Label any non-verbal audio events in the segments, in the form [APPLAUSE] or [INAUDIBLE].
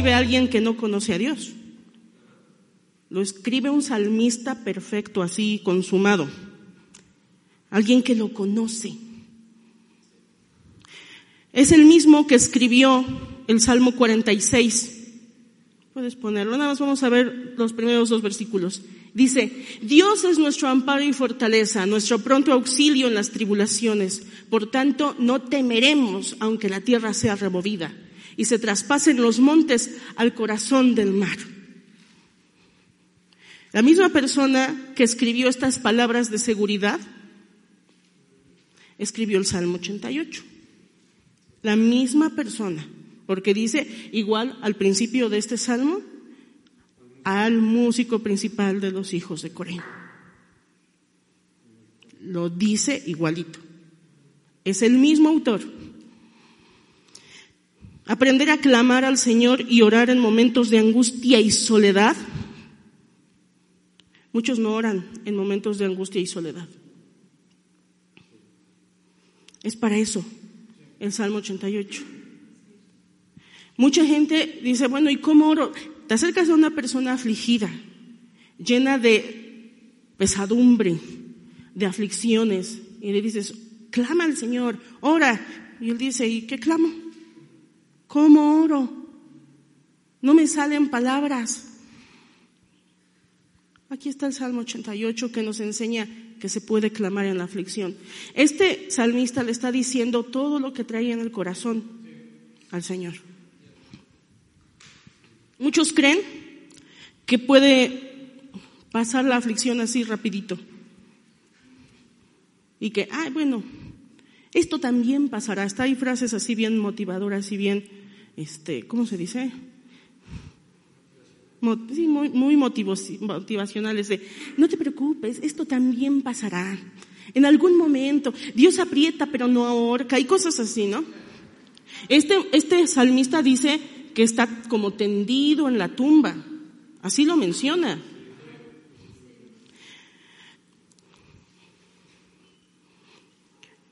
Escribe alguien que no conoce a Dios. Lo escribe un salmista perfecto, así consumado. Alguien que lo conoce. Es el mismo que escribió el Salmo 46. Puedes ponerlo, nada más vamos a ver los primeros dos versículos. Dice, Dios es nuestro amparo y fortaleza, nuestro pronto auxilio en las tribulaciones. Por tanto, no temeremos aunque la tierra sea removida y se traspasen los montes al corazón del mar. La misma persona que escribió estas palabras de seguridad escribió el Salmo 88. La misma persona, porque dice igual al principio de este salmo, al músico principal de los hijos de Coré. Lo dice igualito. Es el mismo autor. Aprender a clamar al Señor y orar en momentos de angustia y soledad. Muchos no oran en momentos de angustia y soledad. Es para eso el Salmo 88. Mucha gente dice, bueno, ¿y cómo oro? Te acercas a una persona afligida, llena de pesadumbre, de aflicciones, y le dices, clama al Señor, ora. Y él dice, ¿y qué clamo? ¿Cómo oro? No me salen palabras. Aquí está el Salmo 88 que nos enseña que se puede clamar en la aflicción. Este salmista le está diciendo todo lo que traía en el corazón al Señor. Muchos creen que puede pasar la aflicción así rapidito. Y que, ay, bueno, esto también pasará. Hasta hay frases así bien motivadoras y bien, este, ¿cómo se dice? Sí, muy, muy motivacionales de, no te preocupes, esto también pasará. En algún momento, Dios aprieta pero no ahorca, y cosas así, ¿no? Este, este salmista dice que está como tendido en la tumba, así lo menciona.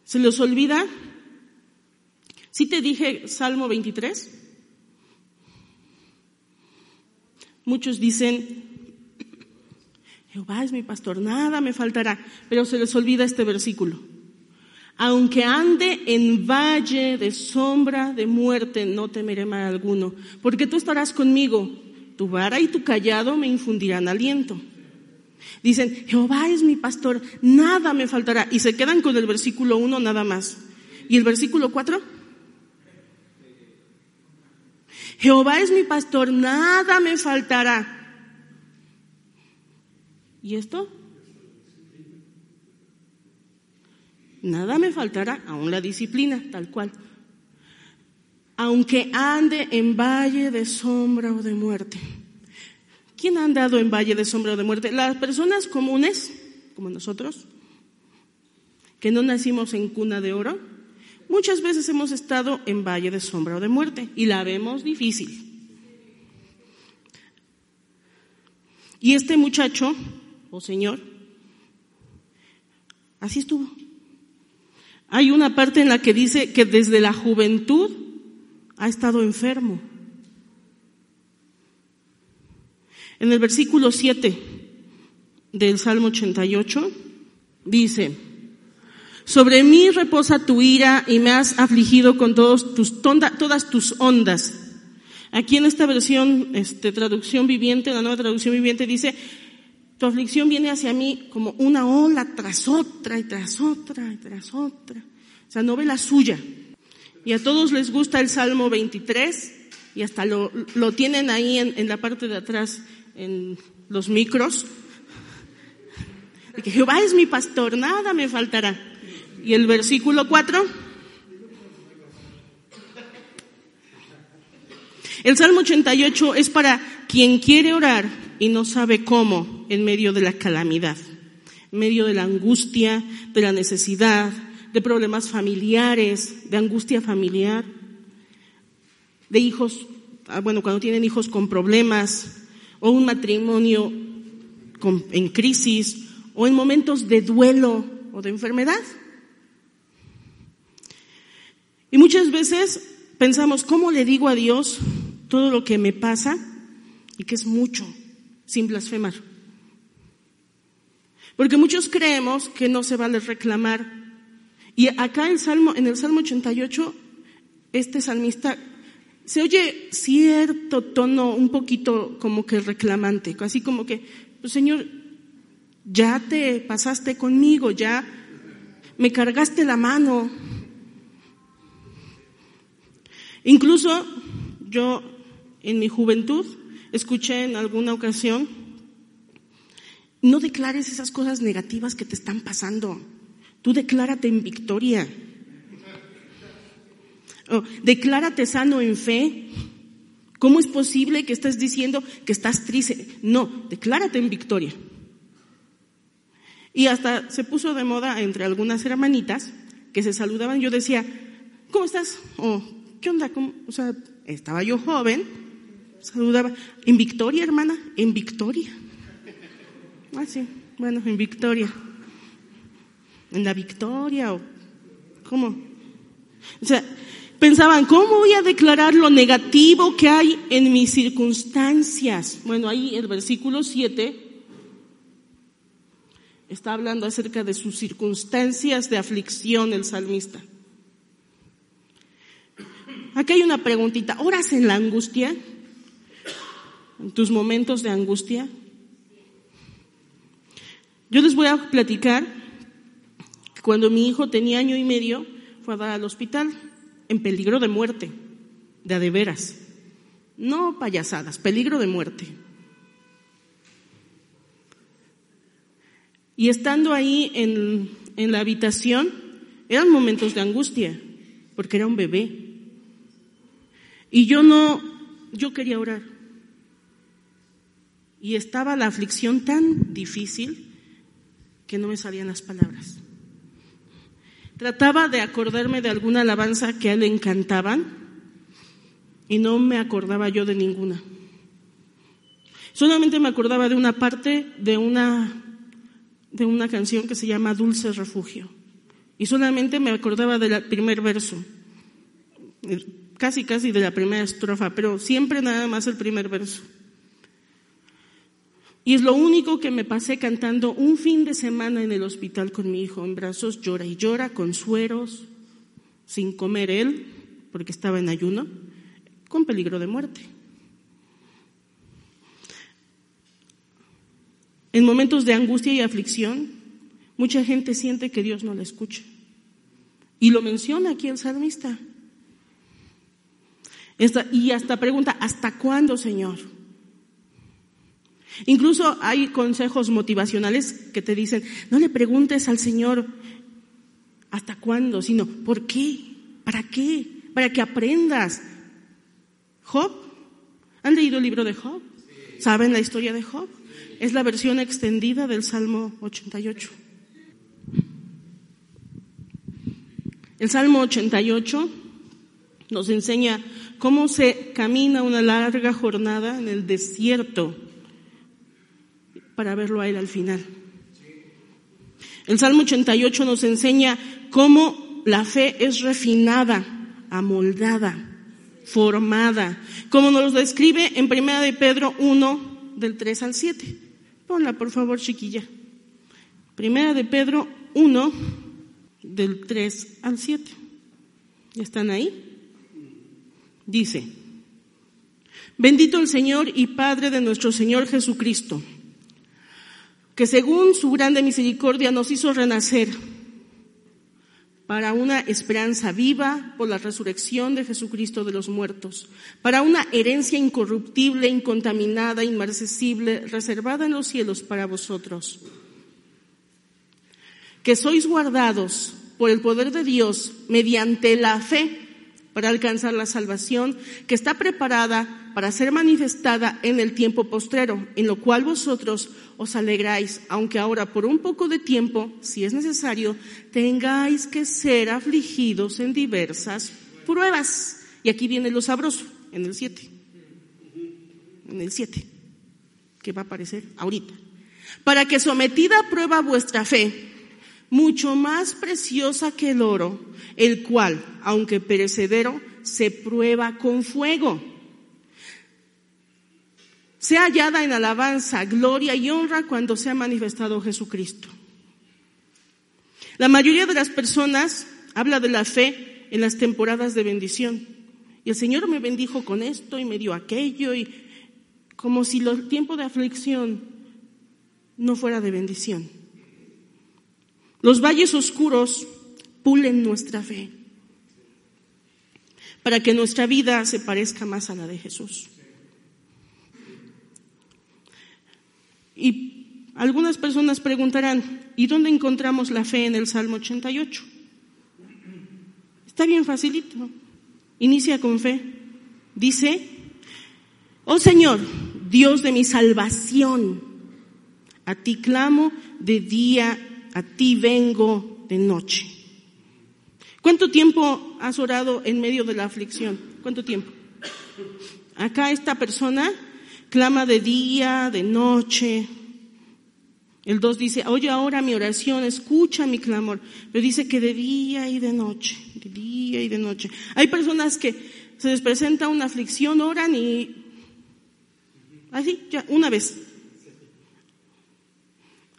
¿Se les olvida? ¿Sí te dije Salmo 23? Muchos dicen, Jehová es mi pastor, nada me faltará, pero se les olvida este versículo. Aunque ande en valle de sombra de muerte, no temeré mal alguno, porque tú estarás conmigo, tu vara y tu callado me infundirán aliento. Dicen, Jehová es mi pastor, nada me faltará. Y se quedan con el versículo 1 nada más. ¿Y el versículo 4? Jehová es mi pastor, nada me faltará. ¿Y esto? Nada me faltará, aún la disciplina, tal cual. Aunque ande en valle de sombra o de muerte. ¿Quién ha andado en valle de sombra o de muerte? Las personas comunes, como nosotros, que no nacimos en cuna de oro, Muchas veces hemos estado en valle de sombra o de muerte y la vemos difícil. Y este muchacho, o señor, así estuvo. Hay una parte en la que dice que desde la juventud ha estado enfermo. En el versículo 7 del Salmo 88 dice, sobre mí reposa tu ira y me has afligido con todos tus, todas tus ondas. Aquí en esta versión, este, traducción viviente, la nueva traducción viviente dice, tu aflicción viene hacia mí como una ola tras otra y tras otra y tras otra. O sea, no ve la suya. Y a todos les gusta el Salmo 23 y hasta lo, tienen ahí en, en la parte de atrás, en los micros. Que Jehová es mi pastor, nada me faltará. Y el versículo 4. El Salmo 88 es para quien quiere orar y no sabe cómo en medio de la calamidad, en medio de la angustia, de la necesidad, de problemas familiares, de angustia familiar, de hijos, ah, bueno, cuando tienen hijos con problemas, o un matrimonio en crisis, o en momentos de duelo o de enfermedad. Y muchas veces pensamos, ¿cómo le digo a Dios todo lo que me pasa? Y que es mucho, sin blasfemar. Porque muchos creemos que no se vale reclamar. Y acá en, Salmo, en el Salmo 88, este salmista se oye cierto tono un poquito como que reclamante, así como que, pues Señor, ya te pasaste conmigo, ya me cargaste la mano. Incluso yo en mi juventud escuché en alguna ocasión, no declares esas cosas negativas que te están pasando, tú declárate en victoria. Oh, declárate sano en fe. ¿Cómo es posible que estés diciendo que estás triste? No, declárate en victoria. Y hasta se puso de moda entre algunas hermanitas que se saludaban. Yo decía, ¿cómo estás? O, ¿qué onda? O sea, estaba yo joven, saludaba. ¿En Victoria, hermana? En Victoria. Ah, sí, bueno, en Victoria. En la Victoria o, ¿cómo? O sea, pensaban, ¿cómo voy a declarar lo negativo que hay en mis circunstancias? Bueno, ahí el versículo 7 Está hablando acerca de sus circunstancias de aflicción el salmista. Aquí hay una preguntita. ¿Oras en la angustia? ¿En tus momentos de angustia? Yo les voy a platicar que cuando mi hijo tenía año y medio fue a dar al hospital en peligro de muerte, de a de veras. No payasadas, peligro de muerte. Y estando ahí en, en la habitación, eran momentos de angustia, porque era un bebé. Y yo no, yo quería orar. Y estaba la aflicción tan difícil que no me salían las palabras. Trataba de acordarme de alguna alabanza que a él le encantaban y no me acordaba yo de ninguna. Solamente me acordaba de una parte de una de una canción que se llama Dulce Refugio. Y solamente me acordaba del primer verso, casi casi de la primera estrofa, pero siempre nada más el primer verso. Y es lo único que me pasé cantando un fin de semana en el hospital con mi hijo en brazos, llora y llora, con sueros, sin comer él, porque estaba en ayuno, con peligro de muerte. En momentos de angustia y aflicción, mucha gente siente que Dios no la escucha. Y lo menciona aquí el salmista. Y hasta pregunta, ¿hasta cuándo, Señor? Incluso hay consejos motivacionales que te dicen, no le preguntes al Señor hasta cuándo, sino ¿por qué? ¿Para qué? Para que aprendas. Job, ¿han leído el libro de Job? ¿Saben la historia de Job? Es la versión extendida del Salmo 88. El Salmo 88 nos enseña cómo se camina una larga jornada en el desierto para verlo a Él al final. El Salmo 88 nos enseña cómo la fe es refinada, amoldada, formada, como nos lo describe en 1 de Pedro 1, del 3 al 7. Ponla, por favor, chiquilla. Primera de Pedro 1, del 3 al 7. ¿Ya están ahí? Dice, bendito el Señor y Padre de nuestro Señor Jesucristo, que según su grande misericordia nos hizo renacer para una esperanza viva por la resurrección de Jesucristo de los muertos, para una herencia incorruptible, incontaminada, inmarcesible, reservada en los cielos para vosotros, que sois guardados por el poder de Dios mediante la fe para alcanzar la salvación que está preparada para ser manifestada en el tiempo postrero, en lo cual vosotros os alegráis, aunque ahora por un poco de tiempo, si es necesario, tengáis que ser afligidos en diversas pruebas. Y aquí viene lo sabroso, en el 7. En el 7, que va a aparecer ahorita. Para que sometida a prueba vuestra fe, mucho más preciosa que el oro, el cual, aunque perecedero, se prueba con fuego. Sea hallada en alabanza, gloria y honra cuando sea manifestado Jesucristo. La mayoría de las personas habla de la fe en las temporadas de bendición. Y el Señor me bendijo con esto y me dio aquello y como si el tiempo de aflicción no fuera de bendición. Los valles oscuros pulen nuestra fe para que nuestra vida se parezca más a la de Jesús. Y algunas personas preguntarán, ¿y dónde encontramos la fe en el Salmo 88? Está bien facilito. Inicia con fe. Dice, oh Señor, Dios de mi salvación, a ti clamo de día a ti vengo de noche. ¿Cuánto tiempo has orado en medio de la aflicción? ¿Cuánto tiempo? Acá esta persona clama de día, de noche. El 2 dice, oye ahora mi oración, escucha mi clamor. Pero dice que de día y de noche, de día y de noche. Hay personas que se les presenta una aflicción, oran y así, ya, una vez.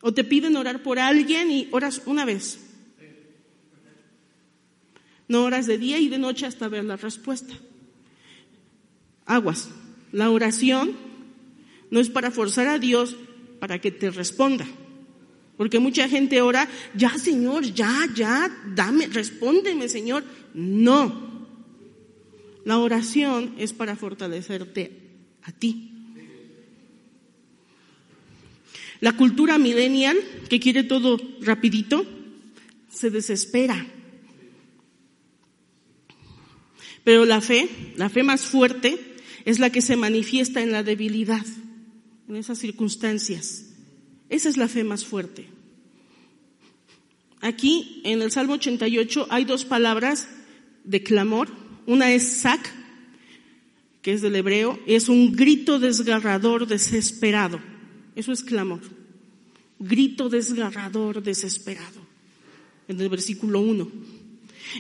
O te piden orar por alguien y oras una vez. No oras de día y de noche hasta ver la respuesta. Aguas. La oración no es para forzar a Dios para que te responda. Porque mucha gente ora, ya Señor, ya, ya, dame, respóndeme Señor. No. La oración es para fortalecerte a ti. La cultura millennial, que quiere todo rapidito, se desespera. Pero la fe, la fe más fuerte, es la que se manifiesta en la debilidad, en esas circunstancias. Esa es la fe más fuerte. Aquí, en el Salmo 88, hay dos palabras de clamor. Una es sac, que es del hebreo, es un grito desgarrador, desesperado. Eso es clamor. Grito desgarrador, desesperado. En el versículo 1.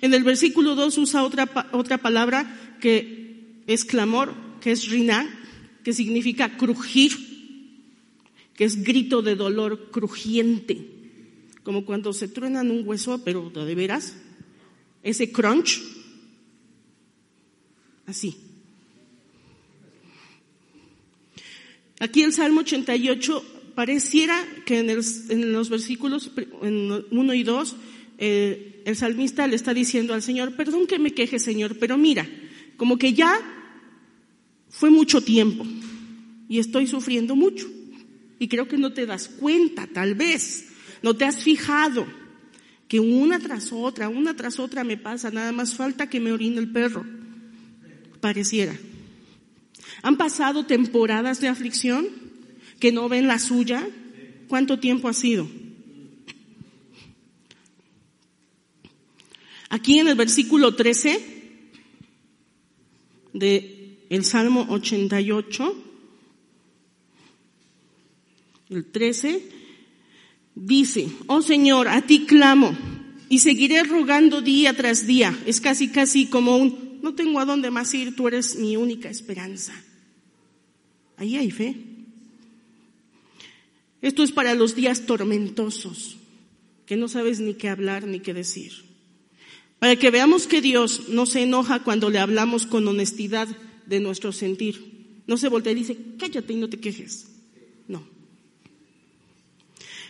En el versículo 2 usa otra, otra palabra que es clamor, que es rina, que significa crujir, que es grito de dolor crujiente, como cuando se truenan un hueso, pero de veras, ese crunch, así. Aquí el Salmo 88 pareciera que en, los versículos 1 y 2 eh, el salmista le está diciendo al Señor, perdón que me queje Señor, pero mira, como que ya fue mucho tiempo y estoy sufriendo mucho. Y creo que no te das cuenta, tal vez, no te has fijado que una tras otra, una tras otra me pasa, nada más falta que me orine el perro. Pareciera. ¿Han pasado temporadas de aflicción que no ven la suya? ¿Cuánto tiempo ha sido? Aquí en el versículo 13 de el Salmo 88, el 13, dice, oh Señor, a ti clamo y seguiré rogando día tras día. Es casi, casi como un, no tengo a dónde más ir, tú eres mi única esperanza. Ahí hay fe. Esto es para los días tormentosos, que no sabes ni qué hablar ni qué decir. Para que veamos que Dios no se enoja cuando le hablamos con honestidad de nuestro sentir. No se voltea y dice, cállate y no te quejes. No.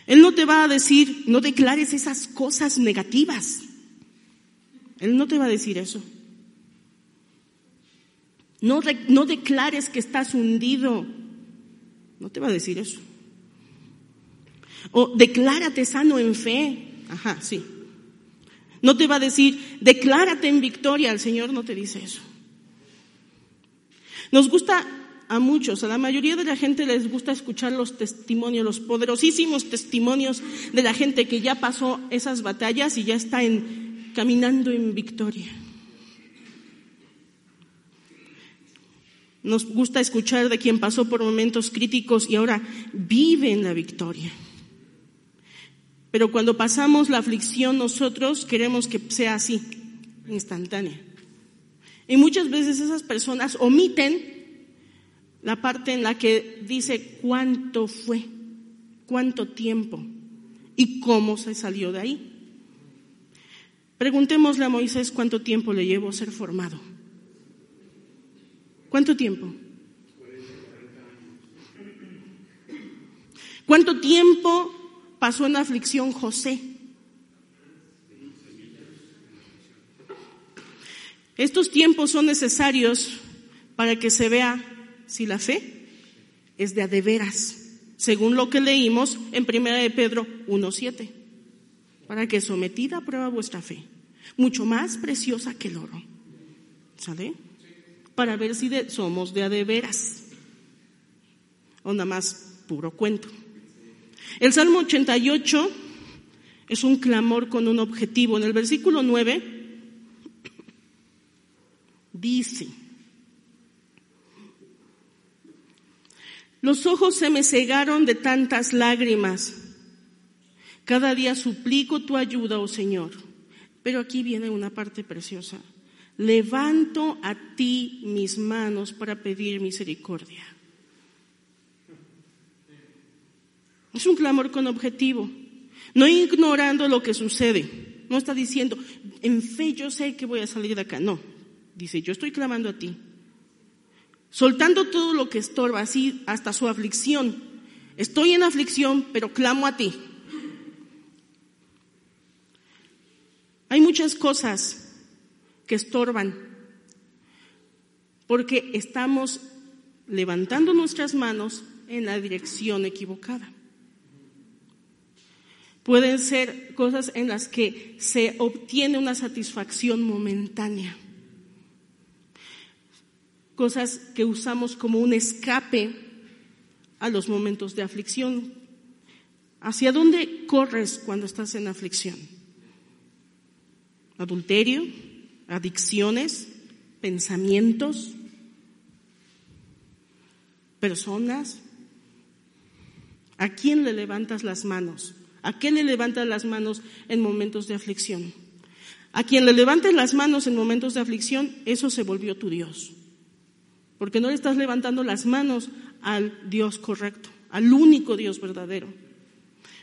Él no te va a decir, no declares esas cosas negativas. Él no te va a decir eso. No, no declares que estás hundido. No te va a decir eso. O declárate sano en fe. Ajá, sí. No te va a decir, declárate en victoria. El Señor no te dice eso. Nos gusta a muchos, a la mayoría de la gente les gusta escuchar los testimonios, los poderosísimos testimonios de la gente que ya pasó esas batallas y ya está en, caminando en victoria. Nos gusta escuchar de quien pasó por momentos críticos y ahora vive en la victoria. Pero cuando pasamos la aflicción nosotros queremos que sea así, instantánea. Y muchas veces esas personas omiten la parte en la que dice cuánto fue, cuánto tiempo y cómo se salió de ahí. Preguntémosle a Moisés cuánto tiempo le llevó ser formado. ¿Cuánto tiempo? ¿Cuánto tiempo pasó en aflicción José? Estos tiempos son necesarios para que se vea si la fe es de adeveras, según lo que leímos en 1 de Pedro 1.7, para que sometida a prueba vuestra fe, mucho más preciosa que el oro. ¿Sale? Para ver si somos de adeveras o nada más puro cuento. El Salmo 88 es un clamor con un objetivo. En el versículo 9 dice, Los ojos se me cegaron de tantas lágrimas. Cada día suplico tu ayuda, oh Señor. Pero aquí viene una parte preciosa. Levanto a ti mis manos para pedir misericordia. Es un clamor con objetivo, no ignorando lo que sucede. No está diciendo, en fe yo sé que voy a salir de acá. No, dice, yo estoy clamando a ti soltando todo lo que estorba, así hasta su aflicción. Estoy en aflicción, pero clamo a ti. Hay muchas cosas que estorban porque estamos levantando nuestras manos en la dirección equivocada. Pueden ser cosas en las que se obtiene una satisfacción momentánea cosas que usamos como un escape a los momentos de aflicción. ¿Hacia dónde corres cuando estás en aflicción? Adulterio, adicciones, pensamientos, personas. ¿A quién le levantas las manos? ¿A quién le levantas las manos en momentos de aflicción? A quien le levantes las manos en momentos de aflicción, eso se volvió tu Dios porque no le estás levantando las manos al Dios correcto, al único Dios verdadero.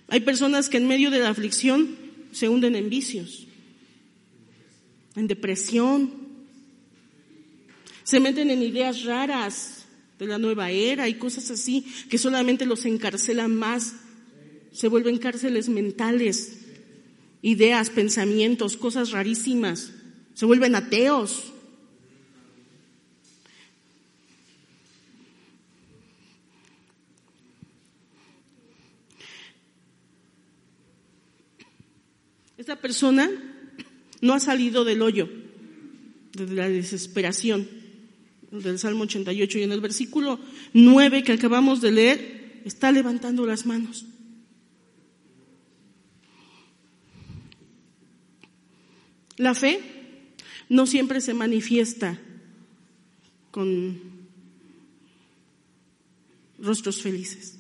Hay personas que en medio de la aflicción se hunden en vicios, en depresión, se meten en ideas raras de la nueva era y cosas así que solamente los encarcelan más, se vuelven cárceles mentales, ideas, pensamientos, cosas rarísimas, se vuelven ateos. Esta persona no ha salido del hoyo, de la desesperación, del Salmo 88. Y en el versículo 9 que acabamos de leer, está levantando las manos. La fe no siempre se manifiesta con rostros felices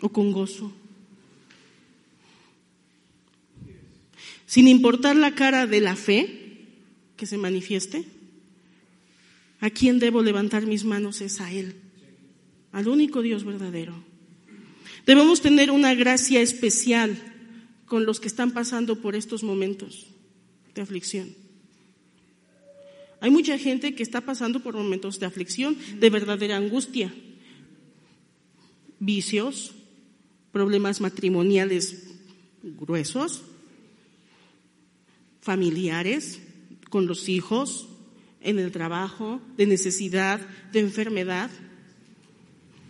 o con gozo. Sin importar la cara de la fe que se manifieste, ¿a quién debo levantar mis manos? Es a Él, al único Dios verdadero. Debemos tener una gracia especial con los que están pasando por estos momentos de aflicción. Hay mucha gente que está pasando por momentos de aflicción, de verdadera angustia, vicios, problemas matrimoniales gruesos, familiares, con los hijos, en el trabajo, de necesidad, de enfermedad.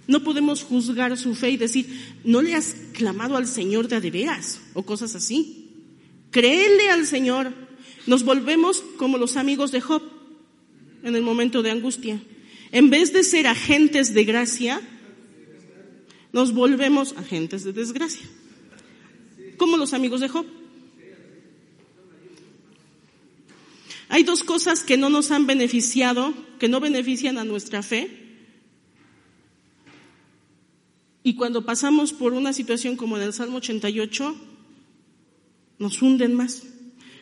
No podemos juzgar su fe y decir, no le has clamado al Señor de adeveras o cosas así. Créele al Señor. Nos volvemos como los amigos de Job en el momento de angustia. En vez de ser agentes de gracia, nos volvemos agentes de desgracia. Como los amigos de Job. Hay dos cosas que no nos han beneficiado, que no benefician a nuestra fe. Y cuando pasamos por una situación como en el Salmo 88, nos hunden más.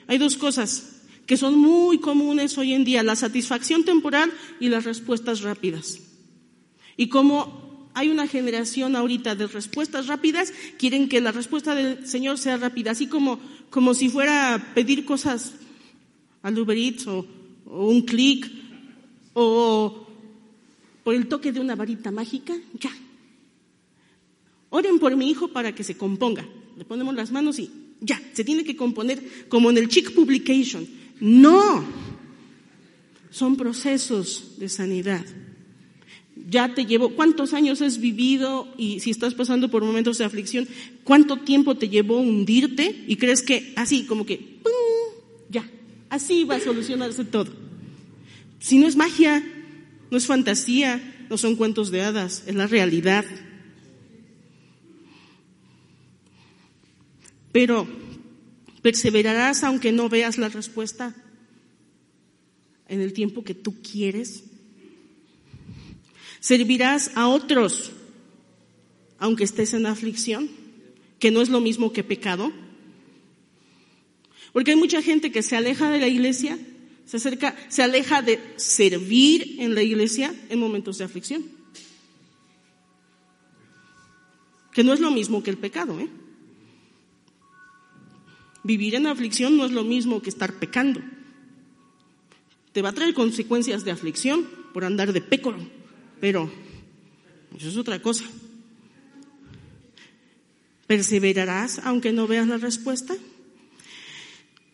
Hay dos cosas que son muy comunes hoy en día, la satisfacción temporal y las respuestas rápidas. Y como hay una generación ahorita de respuestas rápidas, quieren que la respuesta del Señor sea rápida, así como, como si fuera a pedir cosas al Uber Eats o, un clic o por el toque de una varita mágica, ya. Oren por mi hijo para que se componga. Le ponemos las manos y ya, se tiene que componer como en el Chick Publication. No, son procesos de sanidad. Ya te llevo, ¿cuántos años has vivido y si estás pasando por momentos de aflicción, cuánto tiempo te llevó hundirte y crees que así como que, ¡pum! Así va a solucionarse todo? Si no es magia, no es fantasía, no son cuentos de hadas, es la realidad. Pero ¿Perseverarás aunque no veas la respuesta en el tiempo que tú quieres? ¿Servirás a otros aunque estés en aflicción? Que no es lo mismo que pecado. Porque hay mucha gente que se aleja de la iglesia, se acerca, se aleja de servir en la iglesia en momentos de aflicción. Que no es lo mismo que el pecado, ¿eh? Vivir en aflicción no es lo mismo que estar pecando. Te va a traer consecuencias de aflicción por andar de pécoro, pero eso es otra cosa. ¿Perseverarás aunque no veas la respuesta?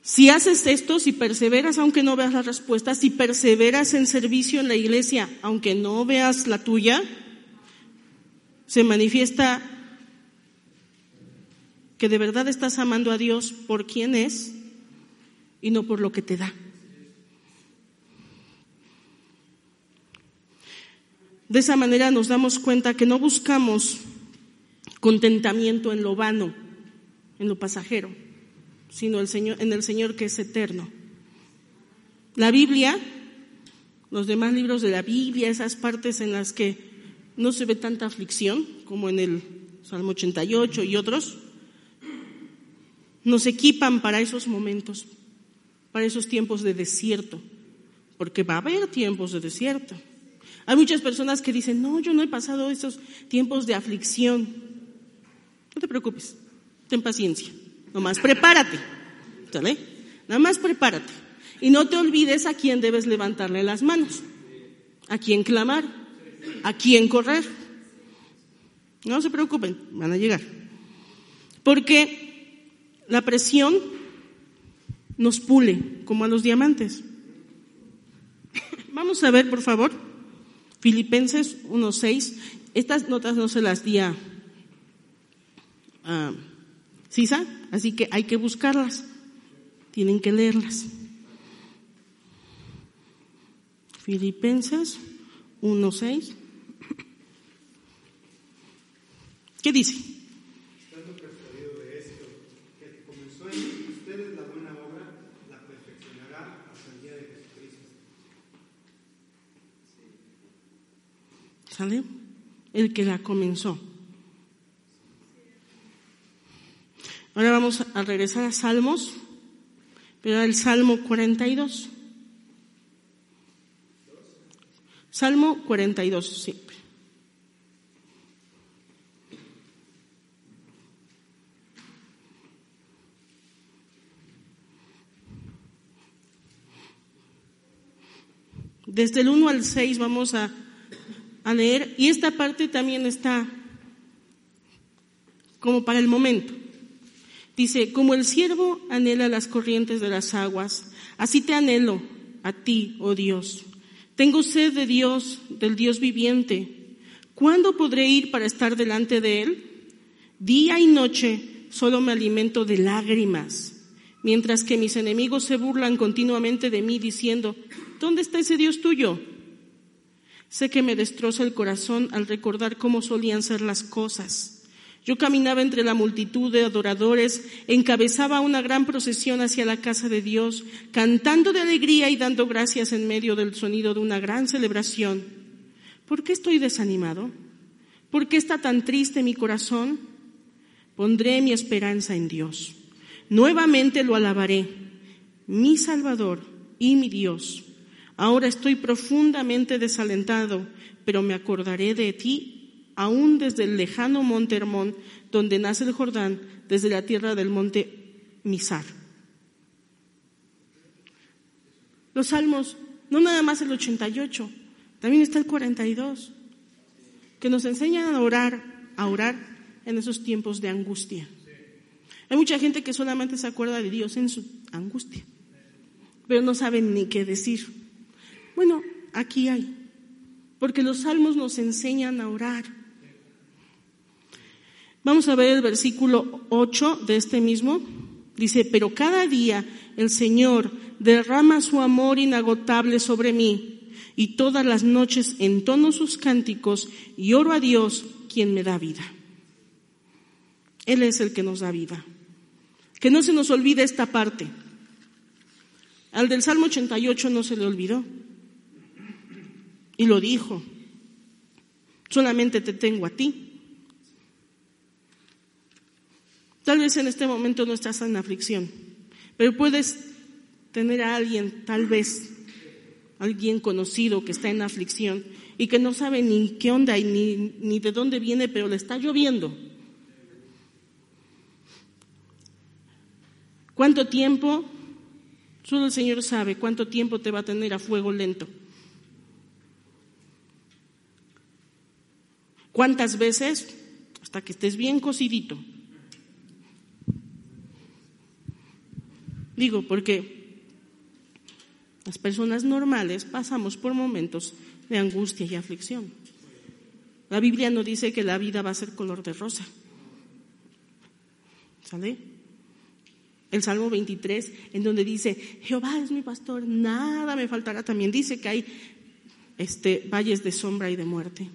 Si haces esto, si perseveras aunque no veas la respuesta, si perseveras en servicio en la iglesia aunque no veas la tuya, se manifiesta que de verdad estás amando a Dios por quien es y no por lo que te da. De esa manera nos damos cuenta que no buscamos contentamiento en lo vano, en lo pasajero, sino el Señor, en el Señor que es eterno. La Biblia, los demás libros de la Biblia, esas partes en las que no se ve tanta aflicción, como en el Salmo 88 y otros, nos equipan para esos momentos, para esos tiempos de desierto, porque va a haber tiempos de desierto. Hay muchas personas que dicen, no, yo no he pasado esos tiempos de aflicción. No te preocupes, ten paciencia, nomás prepárate, ¿sale? Nada más prepárate. Y no te olvides a quién debes levantarle las manos, a quién clamar, a quién correr. No se preocupen, van a llegar. Porque la presión nos pule como a los diamantes. [LAUGHS] Vamos a ver, por favor, Filipenses 1.6. Estas notas no se las di a Sisa, así que hay que buscarlas. Tienen que leerlas. Filipenses 1.6. ¿Qué dice? ¿Sale? El que la comenzó. Ahora vamos a regresar a Salmos, pero el Salmo 42. Salmo 42, sí. Desde el 1 al 6 vamos a a leer y esta parte también está como para el momento. Dice, como el siervo anhela las corrientes de las aguas, así te anhelo a ti, oh Dios. Tengo sed de Dios, del Dios viviente. ¿Cuándo podré ir para estar delante de Él? Día y noche solo me alimento de lágrimas. mientras que mis enemigos se burlan continuamente de mí diciendo, ¿dónde está ese Dios tuyo? Sé que me destroza el corazón al recordar cómo solían ser las cosas. Yo caminaba entre la multitud de adoradores, encabezaba una gran procesión hacia la casa de Dios, cantando de alegría y dando gracias en medio del sonido de una gran celebración. ¿Por qué estoy desanimado? ¿Por qué está tan triste mi corazón? Pondré mi esperanza en Dios. Nuevamente lo alabaré, mi Salvador y mi Dios. Ahora estoy profundamente desalentado, pero me acordaré de ti aún desde el lejano monte Hermón, donde nace el Jordán, desde la tierra del monte Misar. Los salmos, no nada más el 88, también está el 42, que nos enseñan a orar, a orar en esos tiempos de angustia. Hay mucha gente que solamente se acuerda de Dios en su angustia, pero no saben ni qué decir. Bueno, aquí hay, porque los salmos nos enseñan a orar. Vamos a ver el versículo 8 de este mismo. Dice, pero cada día el Señor derrama su amor inagotable sobre mí y todas las noches entono sus cánticos y oro a Dios quien me da vida. Él es el que nos da vida. Que no se nos olvide esta parte. Al del Salmo 88 no se le olvidó. Y lo dijo. Solamente te tengo a ti. Tal vez en este momento no estás en aflicción, pero puedes tener a alguien, tal vez, alguien conocido que está en aflicción y que no sabe ni qué onda y ni, ni de dónde viene, pero le está lloviendo. ¿Cuánto tiempo? Solo el Señor sabe cuánto tiempo te va a tener a fuego lento. ¿Cuántas veces? Hasta que estés bien cocidito. Digo, porque las personas normales pasamos por momentos de angustia y aflicción. La Biblia no dice que la vida va a ser color de rosa. ¿Sale? el Salmo 23, en donde dice, Jehová es mi pastor, nada me faltará. También dice que hay este, valles de sombra y de muerte.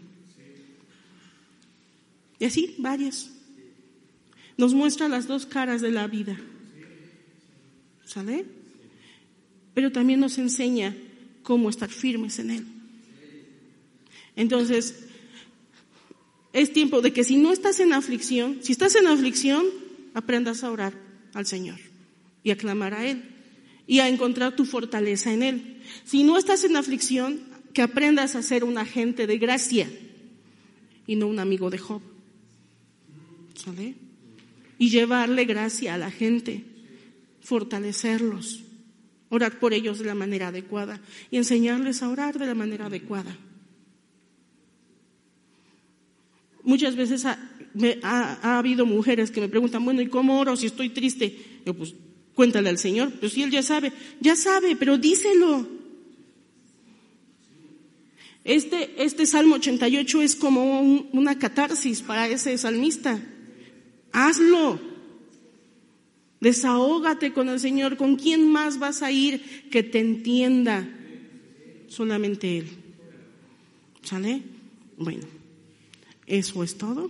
Y así, varias. Nos muestra las dos caras de la vida. ¿Sale? Pero también nos enseña cómo estar firmes en Él. Entonces, es tiempo de que si no estás en aflicción, si estás en aflicción, aprendas a orar al Señor y a clamar a Él y a encontrar tu fortaleza en Él. Si no estás en aflicción, que aprendas a ser un agente de gracia y no un amigo de Job. ¿Sale? Y llevarle gracia a la gente, fortalecerlos, orar por ellos de la manera adecuada y enseñarles a orar de la manera adecuada. Muchas veces ha, ha, habido mujeres que me preguntan, bueno, ¿y cómo oro si estoy triste? Yo, pues cuéntale al Señor, pues si Él ya sabe, ya sabe, pero díselo. Este, este Salmo 88 es como una catarsis para ese salmista. Hazlo. Desahógate con el Señor. ¿Con quién más vas a ir que te entienda? Solamente Él. ¿Sale? Bueno, eso es todo.